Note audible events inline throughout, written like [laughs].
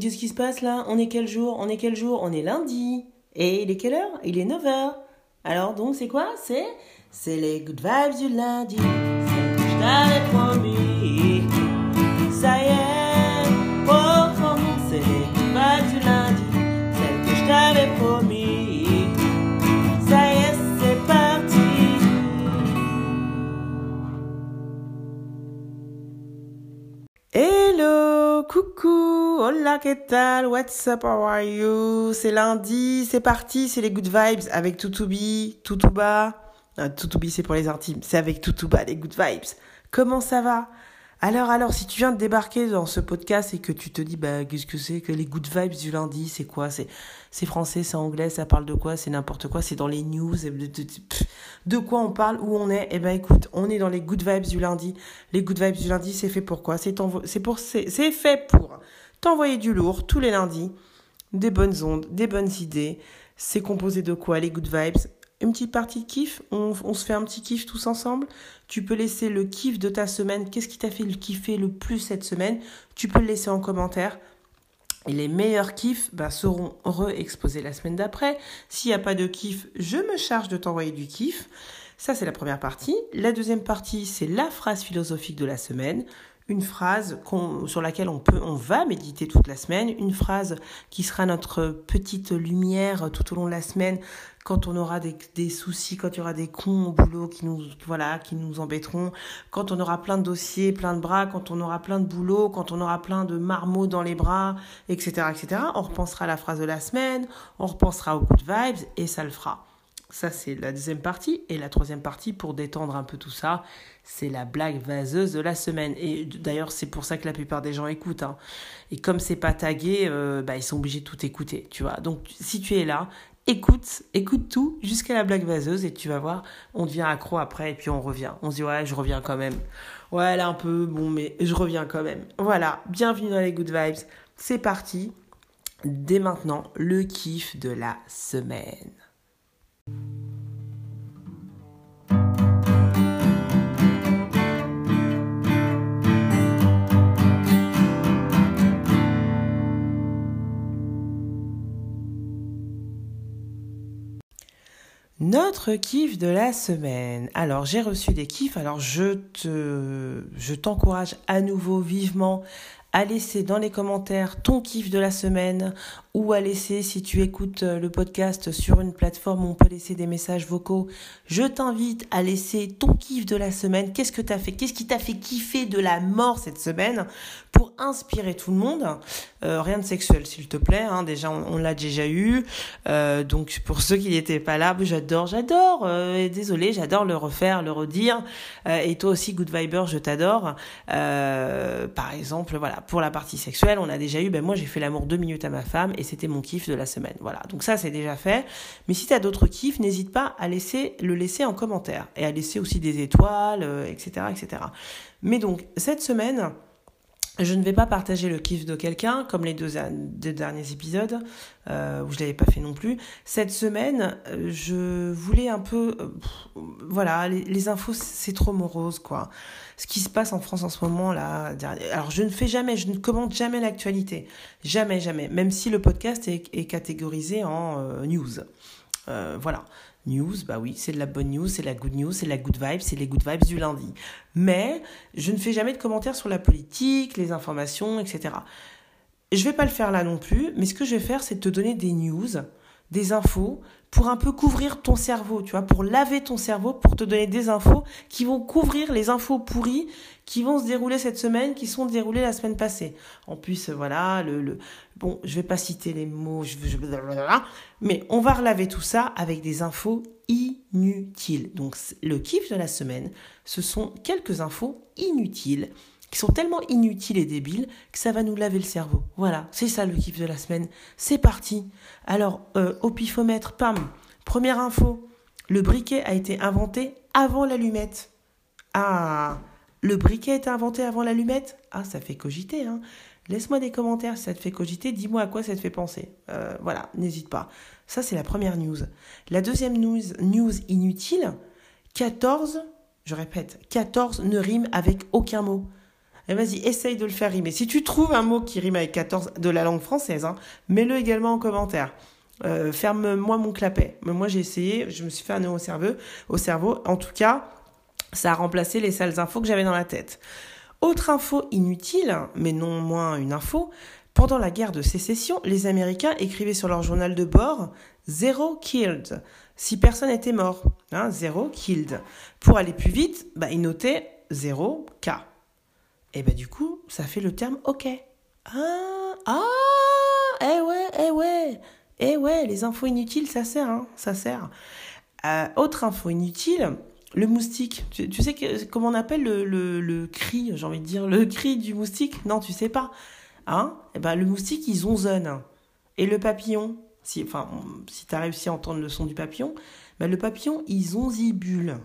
qu'est-ce qui se passe là? On est quel jour? On est quel jour? On est lundi. Et il est quelle heure? Il est 9h. Alors donc c'est quoi? C'est les good vibes du lundi. C'est que je t'avais promis. Ça y est, oh, c'est les good vibes du lundi. Celle que je t'avais promis. Ça y est, c'est parti. Hello, coucou, hola, ¿qué tal? What's up, how are you? C'est lundi, c'est parti, c'est les good vibes avec Tutubi, Tutuba. Ah, Tutubi, c'est pour les intimes, c'est avec Tutuba, les good vibes. Comment ça va? Alors, alors, si tu viens de débarquer dans ce podcast et que tu te dis, bah, qu'est-ce que c'est que les good vibes du lundi, c'est quoi? C'est, c'est français, c'est anglais, ça parle de quoi? C'est n'importe quoi, c'est dans les news, de, quoi on parle, où on est? Eh ben, écoute, on est dans les good vibes du lundi. Les good vibes du lundi, c'est fait pour quoi? C'est pour, c'est fait pour t'envoyer du lourd tous les lundis, des bonnes ondes, des bonnes idées. C'est composé de quoi? Les good vibes? Une petite partie de kiff, on, se fait un petit kiff tous ensemble. Tu peux laisser le kiff de ta semaine, qu'est-ce qui t'a fait le kiffer le plus cette semaine, tu peux le laisser en commentaire. Et les meilleurs kiffs bah, seront re-exposés la semaine d'après. S'il n'y a pas de kiff, je me charge de t'envoyer du kiff. Ça, c'est la première partie. La deuxième partie, c'est la phrase philosophique de la semaine une phrase sur laquelle on peut, on va méditer toute la semaine, une phrase qui sera notre petite lumière tout au long de la semaine quand on aura des, des soucis, quand il y aura des cons au boulot qui nous, voilà, qui nous embêteront, quand on aura plein de dossiers, plein de bras, quand on aura plein de boulot, quand on aura plein de marmots dans les bras, etc., etc. On repensera à la phrase de la semaine, on repensera au de vibes et ça le fera. Ça, c'est la deuxième partie. Et la troisième partie, pour détendre un peu tout ça, c'est la blague vaseuse de la semaine. Et d'ailleurs, c'est pour ça que la plupart des gens écoutent. Hein. Et comme c'est pas tagué, euh, bah, ils sont obligés de tout écouter, tu vois. Donc, si tu es là, écoute, écoute tout jusqu'à la blague vaseuse et tu vas voir, on devient accro après et puis on revient. On se dit, ouais, je reviens quand même. Ouais, là, un peu, bon, mais je reviens quand même. Voilà, bienvenue dans les Good Vibes. C'est parti. Dès maintenant, le kiff de la semaine. Notre kiff de la semaine. Alors, j'ai reçu des kiffs. Alors, je te, je t'encourage à nouveau vivement à laisser dans les commentaires ton kiff de la semaine ou à laisser, si tu écoutes euh, le podcast sur une plateforme où on peut laisser des messages vocaux, je t'invite à laisser ton kiff de la semaine. Qu'est-ce que t'as fait? Qu'est-ce qui t'a fait kiffer de la mort cette semaine pour inspirer tout le monde? Euh, Rien de sexuel, s'il te plaît. Hein. Déjà, on, l'a déjà eu. Euh, donc, pour ceux qui n'étaient pas là, j'adore, j'adore. Euh, désolé, j'adore le refaire, le redire. Et toi aussi, Good Viber, je t'adore. par exemple, voilà, pour la partie sexuelle, on a déjà eu. Ben moi, j'ai fait l'amour deux minutes à ma femme et c'était mon kiff de la semaine. Voilà, donc ça c'est déjà fait. Mais si tu as d'autres kiffs, n'hésite pas à laisser le laisser en commentaire et à laisser aussi des étoiles, etc., euh, etc. Mais donc cette semaine, je ne vais pas partager le kiff de quelqu'un, comme les deux, derniers épisodes, euh, où je ne l'avais pas fait non plus. Cette semaine, euh, je voulais un peu... Euh, voilà, les, infos, c'est trop morose, quoi. Ce qui se passe en France en ce moment, là... Alors, je ne fais jamais, je ne commente jamais l'actualité. Jamais, jamais. Même si le podcast est, catégorisé en news. Voilà. News, bah oui, c'est de la bonne news, c'est la good news, c'est la good vibe, c'est les good vibes du lundi. Mais je ne fais jamais de commentaires sur la politique, les informations, etc. Je vais pas le faire là non plus, mais ce que je vais faire, c'est te donner des news, des infos pour un peu couvrir ton cerveau, tu vois, pour laver ton cerveau, pour te donner des infos qui vont couvrir les infos pourries qui vont se dérouler cette semaine, qui sont déroulées la semaine passée. En plus, voilà, le, le bon, je vais pas citer les mots, je, je, mais on va relaver tout ça avec des infos inutiles. Donc, le kiff de la semaine, ce sont quelques infos inutiles qui sont tellement inutiles et débiles que ça va nous laver le cerveau. Voilà, c'est ça le kiff de la semaine. C'est parti. Alors, euh, au pifomètre, pam, première info, le briquet a été inventé avant l'allumette. Ah, le briquet a été inventé avant l'allumette? Ah, ça fait cogiter, hein. Laisse-moi des commentaires si ça te fait cogiter, dis-moi à quoi ça te fait penser. Euh, voilà, n'hésite pas. Ça, c'est la première news. La deuxième news, news inutile, 14, je répète, 14 ne rime avec aucun mot. Et vas-y, essaye de le faire rimer. Si tu trouves un mot qui rime avec 14 de la langue française, hein, mets-le également en commentaire. Euh, ferme-moi mon clapet. Mais moi, j'ai essayé, je me suis fait un nœud au cerveau, au cerveau. En tout cas, ça a remplacé les sales infos que j'avais dans la tête. Autre info inutile, mais non moins une info, pendant la guerre de sécession, les Américains écrivaient sur leur journal de bord Zero killed, si personne n'était mort. Hein, zéro killed. Pour aller plus vite, bah, ils notaient 0 K. Et bah du coup, ça fait le terme OK. Ah, ah, eh ouais, eh ouais, eh ouais, les infos inutiles, ça sert, hein, ça sert. Euh, autre info inutile, le moustique. Tu, sais que, comment on appelle le, le, le cri, j'ai envie de dire, le cri du moustique? Non, tu sais pas. Hein? Eh ben, le moustique, il zonzonne. Et le papillon, si, enfin, si tu réussi à entendre le son du papillon, ben, le papillon, il zonzibule.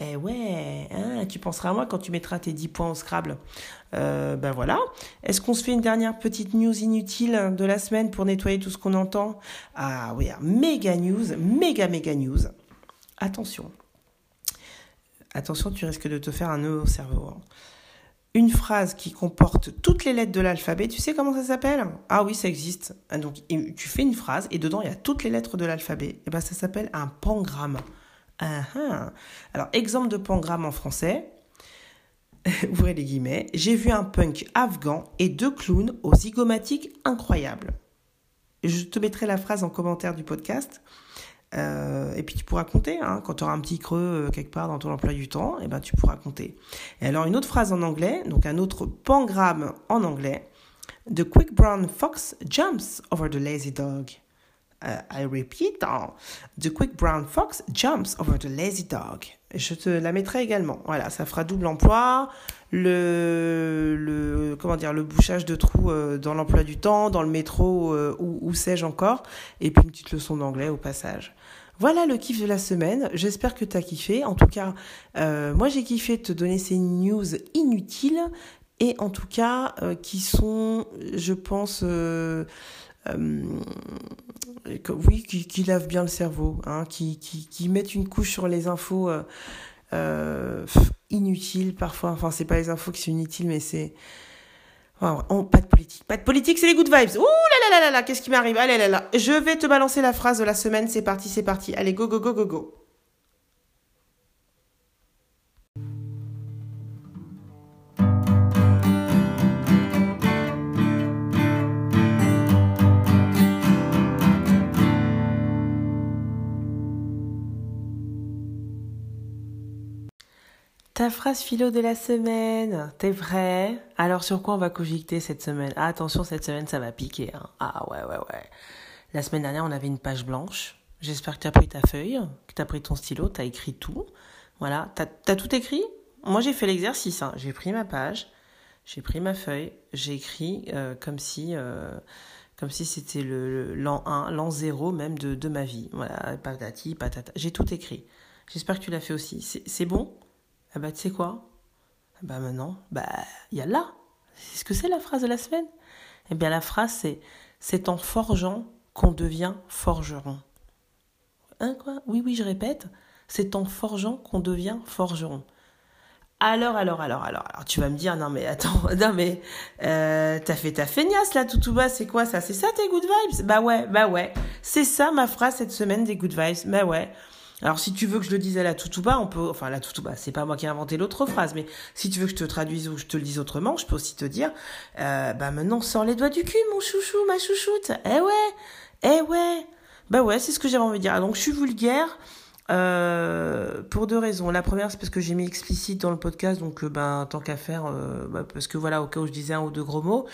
Eh ouais, hein, tu penseras à moi quand tu mettras tes 10 points au Scrabble. Euh, ben voilà. Est-ce qu'on se fait une dernière petite news inutile de la semaine pour nettoyer tout ce qu'on entend? Ah oui, méga news, méga méga news. Attention. Attention, tu risques de te faire un nœud au cerveau. Hein. Une phrase qui comporte toutes les lettres de l'alphabet, tu sais comment ça s'appelle? Ah oui, ça existe. Donc tu fais une phrase et dedans il y a toutes les lettres de l'alphabet. Et eh ben ça s'appelle un pangramme. Ah, ah. Alors, exemple de pangramme en français. [laughs] Ouvrez les guillemets. J'ai vu un punk afghan et deux clowns aux zygomatiques incroyables. Je te mettrai la phrase en commentaire du podcast. Euh, et puis tu pourras compter, hein, quand tu auras un petit creux euh, quelque part dans ton emploi du temps, et eh ben tu pourras compter. Et alors une autre phrase en anglais, donc un autre pangramme en anglais. The quick brown fox jumps over the lazy dog. Uh, I repeat. The quick brown fox jumps over the lazy dog. Je te la mettrai également. Voilà, ça fera double emploi. Le, le comment dire, le bouchage de trous euh, dans l'emploi du temps, dans le métro, euh, où, où sais-je encore. Et puis une petite leçon d'anglais au passage. Voilà le kiff de la semaine. J'espère que tu as kiffé. En tout cas, euh, moi j'ai kiffé te donner ces news inutiles et en tout cas qui sont, je pense, euh, oui, qui, qui lavent bien le cerveau, hein, qui, qui, qui, mettent une couche sur les infos euh, euh, inutiles parfois. Enfin, c'est pas les infos qui sont inutiles, mais c'est. pas de politique. Pas de politique, c'est les good vibes. Ouh là là là là là, qu'est-ce qui m'arrive? Allez là là. Je vais te balancer la phrase de la semaine. C'est parti, c'est parti. Allez, go, go, go, go, go. Ta phrase philo de la semaine, t'es vrai? Alors sur quoi on va cogiter cette semaine? Ah, Attention, cette semaine ça va piquer. Hein. Ah ouais, ouais, ouais. La semaine dernière on avait une page blanche. J'espère que t'as pris ta feuille, que t'as pris ton stylo, t'as écrit tout. Voilà, t'as as tout écrit? Moi j'ai fait l'exercice. Hein. J'ai pris ma page, j'ai pris ma feuille, j'ai écrit euh, comme si... Euh, comme si c'était l'an 1, l'an 0 même de, de ma vie. Voilà, patati, patata. J'ai tout écrit. J'espère que tu l'as fait aussi. C'est bon? Ah bah tu sais quoi? Bah maintenant, bah il y a là. C'est ce que c'est la phrase de la semaine? Eh bien la phrase c'est c'est en forgeant qu'on devient forgeron. Hein quoi? Oui oui je répète, c'est en forgeant qu'on devient forgeron. Alors, alors, alors, alors, alors, tu vas me dire, non mais attends, [laughs] non mais, euh, t'as fait ta feignasse là tout bas, c'est quoi ça? C'est ça tes good vibes? Bah ouais, bah ouais, c'est ça ma phrase cette semaine des good vibes, bah ouais. Alors si tu veux que je le dise à la bas, on peut, enfin la bas, c'est pas moi qui ai inventé l'autre phrase, mais si tu veux que je te traduise ou que je te le dise autrement, je peux aussi te dire, euh, bah maintenant sors les doigts du cul, mon chouchou, ma chouchoute. Eh ouais, eh ouais, bah ouais, c'est ce que j'avais envie de dire. Donc je suis vulgaire, euh, pour deux raisons. La première, c'est parce que j'ai mis explicite dans le podcast, donc euh, ben tant qu'à faire, euh, bah, parce que voilà, au cas où je disais un ou deux gros mots,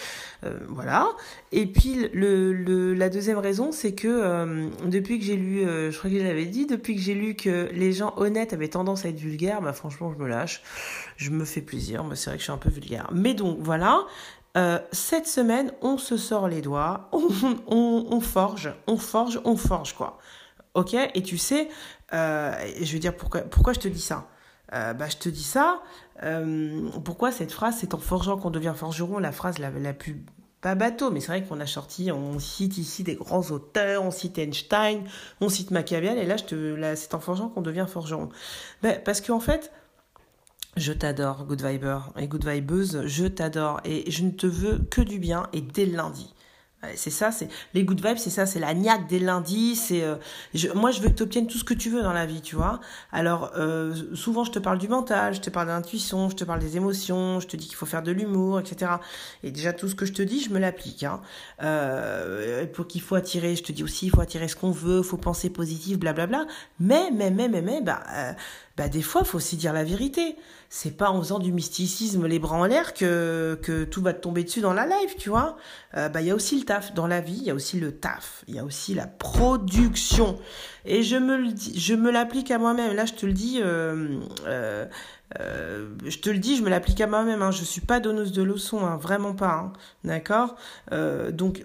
voilà. Et puis la deuxième raison, c'est que depuis que j'ai lu, je crois que j'avais dit, depuis que j'ai lu que les gens honnêtes avaient tendance à être vulgaires, bah franchement, je me lâche, je me fais plaisir. Mais c'est vrai que je suis un peu vulgaire. Mais donc voilà. cette semaine, on se sort les doigts, [laughs] on forge, on forge, on forge quoi. Ok? Et tu sais, euh, je veux dire, pourquoi, je te dis ça? Euh, bah, Je te dis ça, euh, pourquoi cette phrase, c'est en forgeant qu'on devient forgeron, la phrase la, plus pas bateau, mais c'est vrai qu'on a sorti, on cite ici des grands auteurs, on cite Einstein, on cite Machiavel, et là, c'est en forgeant qu'on devient forgeron. Ben, parce qu'en fait, Je t'adore, Good Viber et Good Vibeuse, je t'adore et je ne te veux que du bien et dès lundi. C'est ça, c'est les good vibes, c'est ça, c'est la niaque dès lundi. C'est euh, moi, je veux que tu obtiennes tout ce que tu veux dans la vie, tu vois. Alors euh, souvent, je te parle du mental, je te parle de l'intuition, je te parle des émotions, je te dis qu'il faut faire de l'humour, etc. Et déjà tout ce que je te dis, je me l'applique. Hein. Euh, pour qu'il faut attirer, je te dis aussi, il faut attirer ce qu'on veut, faut penser positif, blablabla. Mais mais mais mais mais bah bah des fois, faut aussi dire la vérité. C'est pas en faisant du mysticisme les bras en l'air que, tout va te tomber dessus dans la live, tu vois. Euh, bah il y a aussi le taf dans la vie, il y a aussi le taf, il y a aussi la production. Et je me l'applique à moi-même. Là, je te le dis, euh, euh, je te le dis, je me l'applique à moi-même. Hein. Je suis pas donneuse de leçons, hein, vraiment pas. Hein. D'accord? Donc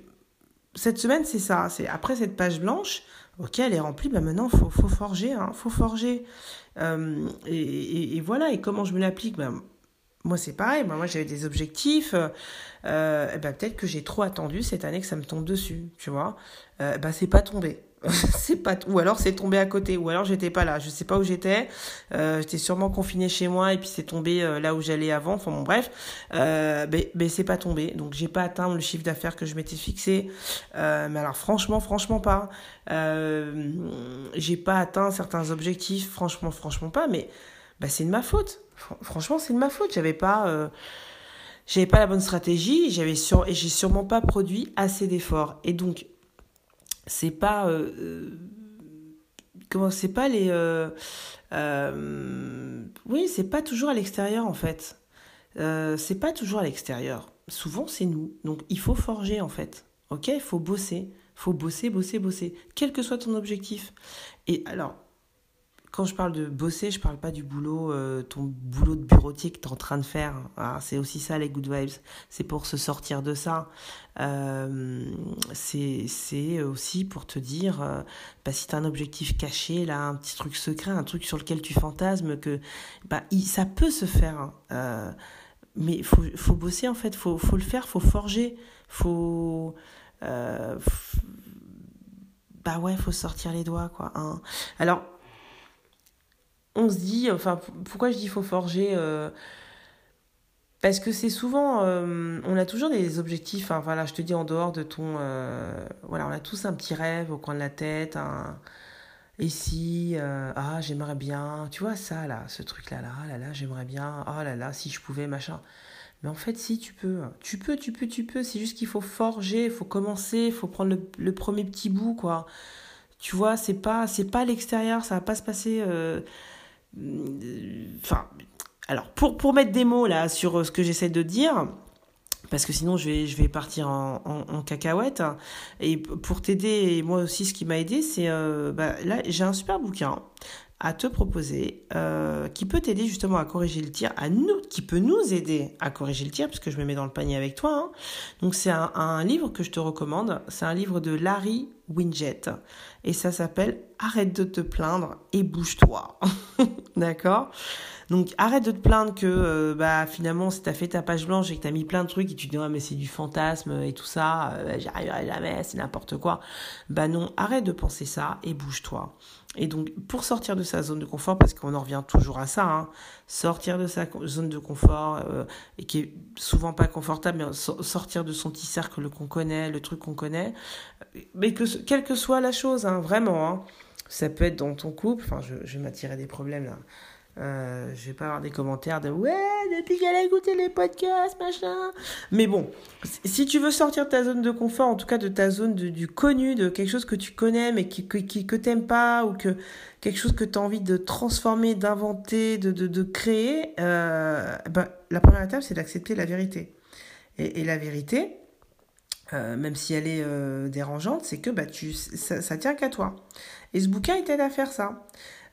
cette semaine, c'est ça. C'est après cette page blanche. Ok, elle est remplie. Bah maintenant, faut faut forger. Hein, faut forger. Euh, et, voilà, et comment je me l'applique ben, Moi, c'est pareil. moi, j'avais des objectifs. Euh, ben, peut-être que j'ai trop attendu cette année que ça me tombe dessus, tu vois. Euh, ben, c'est pas tombé. [laughs] c'est pas ou alors c'est tombé à côté ou alors j'étais pas là je sais pas où j'étais. Euh, j'étais sûrement confiné chez moi et puis c'est tombé euh, là où j'allais avant enfin bon bref. Euh, mais, c'est pas tombé donc j'ai pas atteint le chiffre d'affaires que je m'étais fixé. Mais alors franchement franchement pas. J'ai pas atteint certains objectifs franchement franchement pas mais bah, c'est de ma faute. Franchement c'est de ma faute. J'avais pas j'avais pas la bonne stratégie j'avais et j'ai sûrement pas produit assez d'efforts. Et donc c'est pas euh, euh, comment c'est pas les euh, oui c'est pas toujours à l'extérieur en fait. C'est pas toujours à l'extérieur. Souvent c'est nous. Donc il faut forger en fait. Ok? Il faut bosser. Faut bosser bosser bosser. Quel que soit ton objectif. Et alors quand je parle de bosser, je parle pas du boulot, euh, ton boulot de bureautier que tu es en train de faire. Ah, c'est aussi ça les good vibes. C'est pour se sortir de ça. Euh, c'est aussi pour te dire, euh, bah, si tu as un objectif caché, là, un petit truc secret, un truc sur lequel tu fantasmes, que bah, ça peut se faire. Hein. Mais il faut, bosser en fait, faut, faut le faire, faut forger, faut. Bah ouais, faut sortir les doigts, quoi. Hein. Alors on se dit, enfin, pourquoi je dis faut forger euh, Parce que c'est souvent, euh, on a toujours des objectifs, enfin voilà, je te dis en dehors de ton, euh, voilà, on a tous un petit rêve au coin de la tête, un, et si, ah, j'aimerais bien, tu vois ça là, ce truc là, là, là, là, j'aimerais bien, ah là là, si je pouvais, machin. Mais en fait, si tu peux, tu peux, tu peux, tu peux. C'est juste qu'il faut forger, il faut commencer, il faut prendre le, premier petit bout, quoi. Tu vois, c'est pas, c'est pas l'extérieur, ça va pas se passer. Enfin, alors pour, pour mettre des mots là sur ce que j'essaie de dire, parce que sinon je vais, je vais partir en, en, cacahuète. Et pour t'aider, moi aussi ce qui m'a aidé, c'est euh, bah, là j'ai un super bouquin à te proposer euh, qui peut t'aider justement à corriger le tir, à nous, qui peut nous aider à corriger le tir, puisque je me mets dans le panier avec toi. Hein. Donc c'est un, un livre que je te recommande, c'est un livre de Larry Winget et ça s'appelle Arrête de te plaindre et bouge-toi. [laughs] D'accord? Donc arrête de te plaindre que euh, bah finalement si t'as fait ta page blanche et que t'as mis plein de trucs et tu te dis ouais mais c'est du fantasme et tout ça, euh, j'y arriverai jamais, c'est n'importe quoi. Bah non, arrête de penser ça et bouge-toi. Et donc, pour sortir de sa zone de confort, parce qu'on en revient toujours à ça, hein, sortir de sa zone de confort, euh, et qui est souvent pas confortable, mais sortir de son petit cercle qu'on connaît, le truc qu'on connaît, mais que quelle que soit la chose, hein, vraiment, hein, ça peut être dans ton couple, enfin, je, je m'attirer des problèmes là. Euh, je vais pas avoir des commentaires de ouais, depuis qu'elle a écouté les podcasts, machin. Mais bon, si tu veux sortir de ta zone de confort, en tout cas de ta zone de, du connu, de quelque chose que tu connais mais qui, qui, que t'aimes pas ou que quelque chose que tu as envie de transformer, d'inventer, de, de, de créer, ben, la première étape c'est d'accepter la vérité. Et, et la vérité, euh, même si elle est euh, dérangeante, c'est que bah, tu, ça, ça tient qu'à toi. Et ce bouquin, il t'aide à faire ça.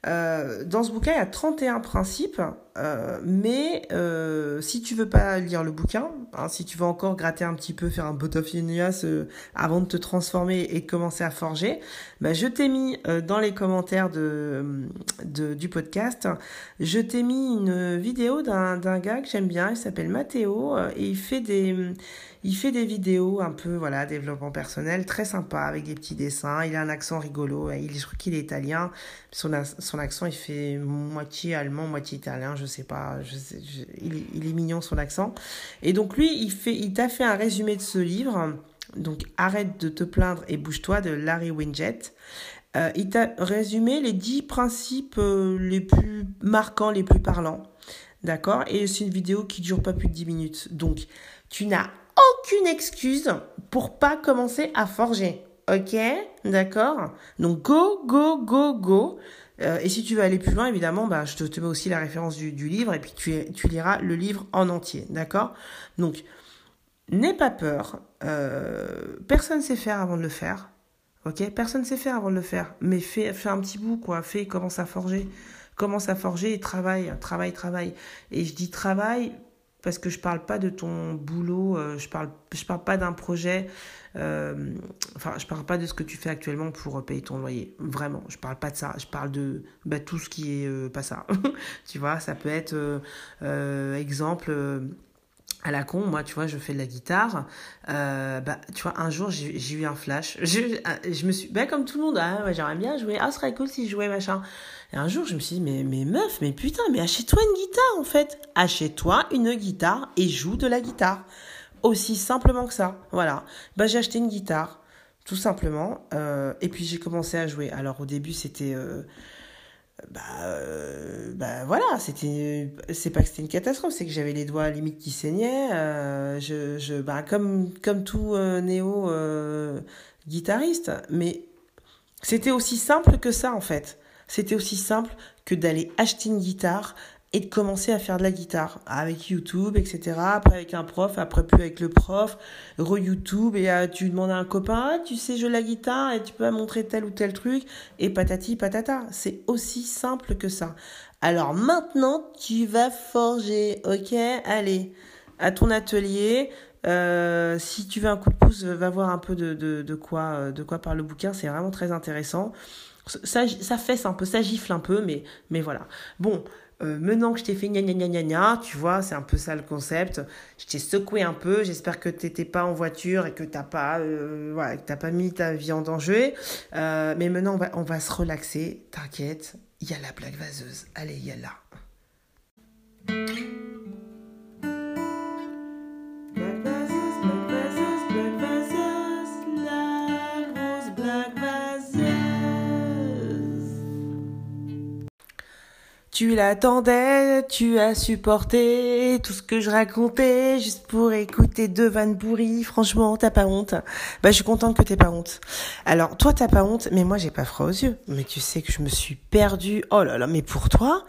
Euh, dans ce bouquin, il y a 31 principes, euh, mais euh, si tu veux pas lire le bouquin, hein, si tu veux encore gratter un petit peu, faire un botafinias euh, avant de te transformer et de commencer à forger, bah, je t'ai mis dans les commentaires de, du podcast, je t'ai mis une vidéo d'un gars que j'aime bien, il s'appelle Matteo, et il fait des il fait des vidéos un peu, voilà, développement personnel, très sympa, avec des petits dessins. Il a un accent rigolo. Il, je crois qu'il est italien. Son, son accent, il fait moitié allemand, moitié italien, je je sais pas, il, est mignon son accent. Et donc lui, il t'a fait un résumé de ce livre. Donc arrête de te plaindre et bouge-toi de Larry Winget. Euh, il t'a résumé les dix principes euh, les plus marquants, les plus parlants. D'accord? Et c'est une vidéo qui dure pas plus de 10 minutes. Donc, tu n'as aucune excuse pour pas commencer à forger. Ok? D'accord? Donc, go, go, go, go. Euh, et si tu veux aller plus loin, évidemment, bah, je te, mets aussi la référence du, livre et puis tu, liras le livre en entier. D'accord? Donc, n'aie pas peur. personne ne sait faire avant de le faire. Ok? Personne ne sait faire avant de le faire. Mais fais, fais un petit bout, quoi. Fais, commence à forger. Commence à forger et travaille, travaille, travaille. Et je dis travail parce que je parle pas de ton boulot, euh, je parle, parle pas d'un projet, euh, enfin, je parle pas de ce que tu fais actuellement pour payer ton loyer. Vraiment, je parle pas de ça. Je parle de bah, tout ce qui est euh, pas ça. [laughs] tu vois, ça peut être, exemple, à la con, moi, tu vois, je fais de la guitare. Euh, bah, tu vois, un jour, j'ai eu un flash. [laughs] Je, me suis, bah, comme tout le monde, ah, j'aimerais bien jouer. Ah, ce serait cool si je jouais, machin. Et un jour, je me suis dit, mais, mais meuf, mais putain, mais achète-toi une guitare, en fait. Achète-toi une guitare et joue de la guitare. Aussi simplement que ça. Voilà. Bah, j'ai acheté une guitare, tout simplement. Euh, et puis, j'ai commencé à jouer. Alors, au début, c'était, euh, bah, euh, bah voilà, c'était, c'est pas que c'était une catastrophe, c'est que j'avais les doigts limite qui saignaient. Euh, je, je, bah, comme, comme tout euh, néo guitariste, mais c'était aussi simple que ça en fait. C'était aussi simple que d'aller acheter une guitare, et de commencer à faire de la guitare avec YouTube, etc. Après avec un prof, après plus avec le prof, re-YouTube et euh, tu demandes à un copain, ah, tu sais jouer la guitare et tu peux montrer tel ou tel truc et patati patata. C'est aussi simple que ça. Alors maintenant, tu vas forger, ok? Allez, à ton atelier. Euh, si tu veux un coup de pouce, va voir un peu de, de, quoi, de quoi parle le bouquin. C'est vraiment très intéressant. Ça, ça fesse un peu, ça gifle un peu, mais, mais voilà. Bon, euh, maintenant que je t'ai fait gna gna gna gna gna, tu vois, c'est un peu ça le concept. Je t'ai secoué un peu. J'espère que t'étais pas en voiture et que t'as pas, euh, voilà, pas mis ta vie en danger. Euh, mais maintenant, on va, on va se relaxer. T'inquiète, il y a la blague vaseuse. Allez, il y a là. Tu l'attendais, tu as supporté tout ce que je racontais juste pour écouter deux vannes pourries. Franchement, t'as pas honte. Bah, je suis contente que t'aies pas honte. Alors, toi, t'as pas honte, mais moi, j'ai pas froid aux yeux. Mais tu sais que je me suis perdue. Oh là là, mais pour toi,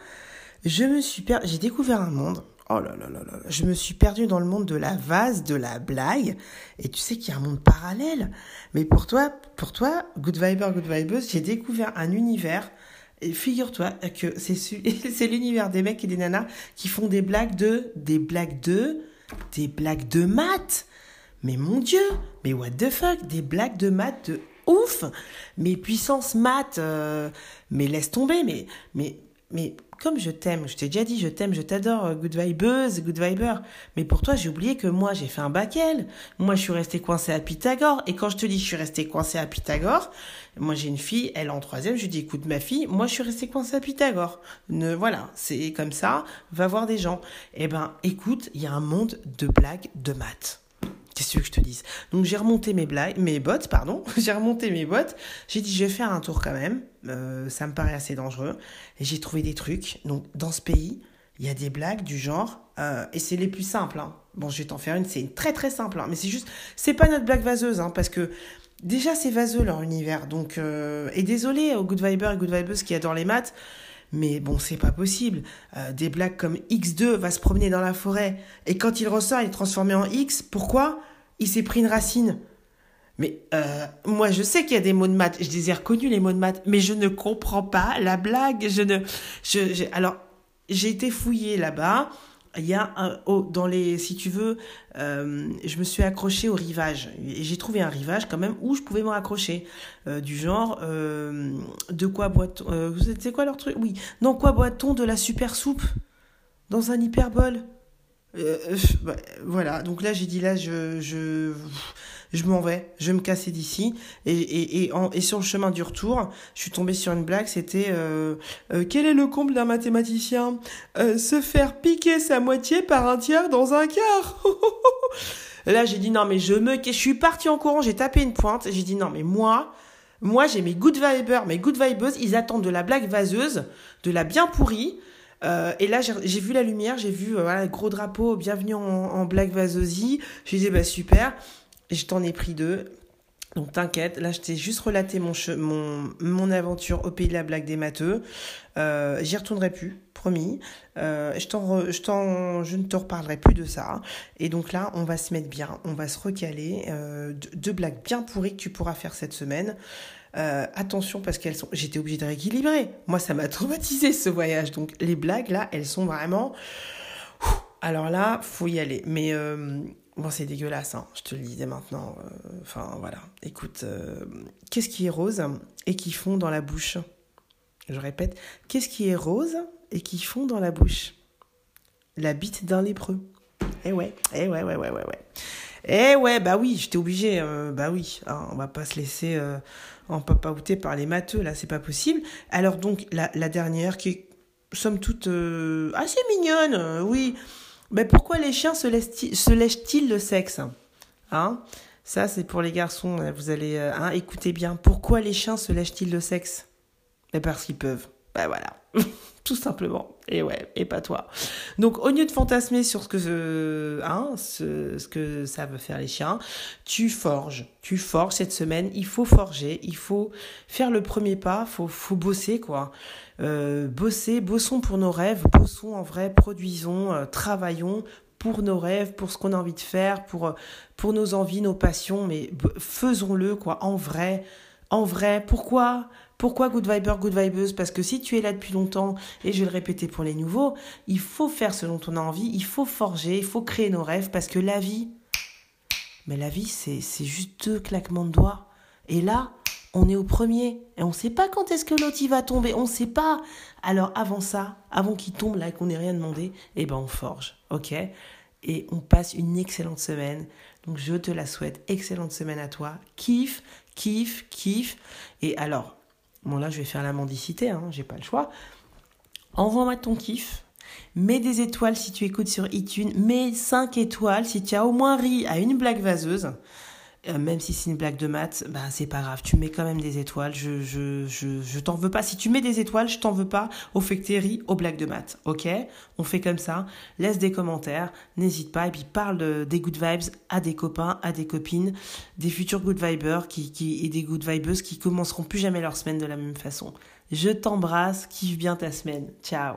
je me suis perdue. J'ai découvert un monde. Oh là là là là. Je me suis perdue dans le monde de la vase, de la blague. Et tu sais qu'il y a un monde parallèle. Mais pour toi, pour toi, Good Viber, Good Vibes, j'ai découvert un univers figure-toi que [laughs] c'est l'univers des mecs et des nanas qui font des blagues de, des blagues de, des blagues de maths. Mais mon Dieu, mais what the fuck, des blagues de maths de ouf. Mais puissance maths, euh, mais laisse tomber, mais, mais, mais comme je t'aime, je t'ai déjà dit, je t'aime, je t'adore, euh, good vibeuse, good viber. Mais pour toi, j'ai oublié que moi, j'ai fait un bac L. Moi, je suis restée coincée à Pythagore. Et quand je te dis, je suis restée coincée à Pythagore, moi, j'ai une fille, elle en troisième, je lui dis, écoute, ma fille, moi, je suis restée coincée à Pythagore. Voilà, c'est comme ça, va voir des gens. Eh ben, écoute, il y a un monde de blagues de maths. Qu'est-ce que je te dise? Donc j'ai remonté mes blagues, mes bottes, pardon. [laughs] j'ai remonté mes bottes. J'ai dit je vais faire un tour quand même. Euh, ça me paraît assez dangereux. Et j'ai trouvé des trucs. Donc dans ce pays, il y a des blagues du genre euh, et c'est les plus simples. Hein. Bon, je vais t'en faire une. C'est très très simple. Hein. mais c'est juste, c'est pas notre blague vaseuse, hein, parce que déjà c'est vaseux leur univers. Donc euh, et désolé aux Good Viber et Good Vibers qui adorent les maths. Mais bon, c'est pas possible. des blagues comme X2 va se promener dans la forêt et quand il ressort, il est transformé en X. Pourquoi? Il s'est pris une racine. Mais euh, moi, je sais qu'il y a des mots de maths. Je les ai reconnus, les mots de maths. Mais je ne comprends pas la blague. Je ne... Je, alors, j'ai été fouillée là-bas. Il y a un... Oh, dans les... Si tu veux, euh, je me suis accrochée au rivage. Et j'ai trouvé un rivage quand même où je pouvais me raccrocher. Euh, du genre, de quoi boit-on... c'est quoi leur truc? Oui. Dans quoi boit-on de la super soupe? Dans un hyperbole? Euh, voilà, donc là j'ai dit là je je m'en vais, je vais me casser d'ici. Et, et, et, et, sur le chemin du retour, je suis tombée sur une blague, c'était euh, euh, quel est le comble d'un mathématicien? Euh, Se faire piquer sa moitié par un tiers dans un quart. [laughs] Là, j'ai dit non, mais je me, je suis partie en courant, j'ai tapé une pointe, j'ai dit non, mais moi, moi, j'ai mes good vibers, mes good vibes, ils attendent de la blague vaseuse, de la bien pourrie. Euh, et là, j'ai vu la lumière, j'ai vu euh, voilà, gros drapeau, bienvenue en, en blague vaseuse. J'ai dit, bah super. Je t'en ai pris deux. Donc t'inquiète, là je t'ai juste relaté mon, aventure au pays de la blague des matheux. Euh, J'y retournerai plus, promis. Euh, je, ne te reparlerai plus de ça. Et donc là, on va se mettre bien, on va se recaler. Euh, deux blagues bien pourries que tu pourras faire cette semaine. Attention parce qu'elles sont. J'étais obligée de rééquilibrer. Moi, ça m'a traumatisé ce voyage. Donc les blagues là, elles sont vraiment. Alors là, faut y aller. Mais Bon, c'est dégueulasse, hein, je te le disais maintenant. Euh, enfin, voilà. Écoute, euh, qu'est-ce qui est rose et qui fond dans la bouche? Je répète, qu'est-ce qui est rose et qui fond dans la bouche? La bite d'un lépreux. Eh ouais, eh ouais, ouais, ouais, ouais, ouais. Eh ouais, bah oui, j'étais obligée. Euh, bah oui, hein, on va pas se laisser en papaouter par les matheux, là, c'est pas possible. Alors donc, la, la dernière, qui est, somme toute, assez mignonne, oui. Mais pourquoi les chiens se lèchent-ils le sexe Hein? Ça, c'est pour les garçons. Vous allez euh, hein, écouter bien. Pourquoi les chiens se lèchent-ils le sexe? Mais parce qu'ils peuvent. Ben voilà. [laughs] Tout simplement. Et ouais, et pas toi. Donc, au lieu de fantasmer sur ce que, hein, ce, ce que ça veut faire les chiens, tu forges. Tu forges cette semaine. Il faut forger. Il faut faire le premier pas. Faut, faut bosser, quoi. Euh, bosser, bossons pour nos rêves. Bossons en vrai. Produisons, euh, travaillons pour nos rêves, pour ce qu'on a envie de faire, pour, pour nos envies, nos passions. Mais faisons-le, quoi, en vrai. En vrai. Pourquoi? Pourquoi Good Viber, Good Vibeuse Parce que si tu es là depuis longtemps, et je vais le répéter pour les nouveaux, il faut faire ce dont on a envie, il faut forger, il faut créer nos rêves, parce que la vie, mais la vie, c'est, c'est juste deux claquements de doigts. Et là, on est au premier. Et on ne sait pas quand est-ce que l'autre va tomber. On ne sait pas. Alors avant ça, avant qu'il tombe là qu'on n'ait rien demandé, eh ben on forge. OK? Et on passe une excellente semaine. Donc je te la souhaite. Excellente semaine à toi. Kiffe, kiffe, kiffe. Et alors, Bon, là, je vais faire la mendicité, hein, j'ai pas le choix. Envoie-moi ton kiff. Mets des étoiles si tu écoutes sur iTunes. Mets 5 étoiles si tu as au moins ri à une blague vaseuse. Euh, même si c'est une blague de maths, bah c'est pas grave, tu mets quand même des étoiles, je, t'en veux pas. Si tu mets des étoiles, je t'en veux pas. Au fait aux blagues de maths, ok? On fait comme ça, laisse des commentaires, n'hésite pas, et puis parle des good vibes à des copains, à des copines, des futurs good vibers qui, qui, et des good vibeuses qui commenceront plus jamais leur semaine de la même façon. Je t'embrasse, kiffe bien ta semaine, ciao